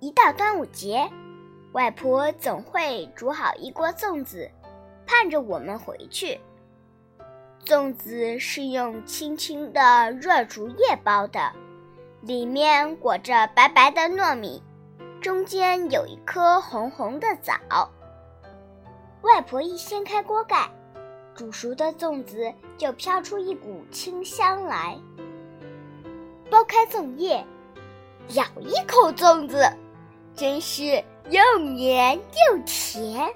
一到端午节，外婆总会煮好一锅粽子，盼着我们回去。粽子是用青青的热竹叶包的，里面裹着白白的糯米，中间有一颗红红的枣。外婆一掀开锅盖，煮熟的粽子就飘出一股清香来。剥开粽叶，咬一口粽子，真是又绵又甜。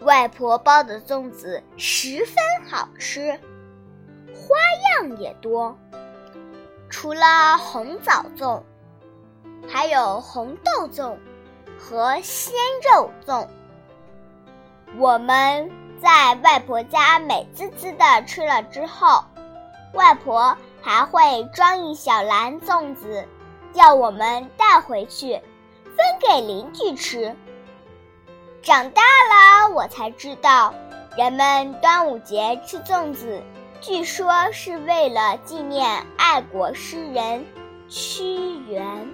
外婆包的粽子十分好吃，花样也多。除了红枣粽，还有红豆粽和鲜肉粽。我们在外婆家美滋滋的吃了之后，外婆还会装一小篮粽子，叫我们带回去，分给邻居吃。长大了，我才知道，人们端午节吃粽子，据说是为了纪念爱国诗人屈原。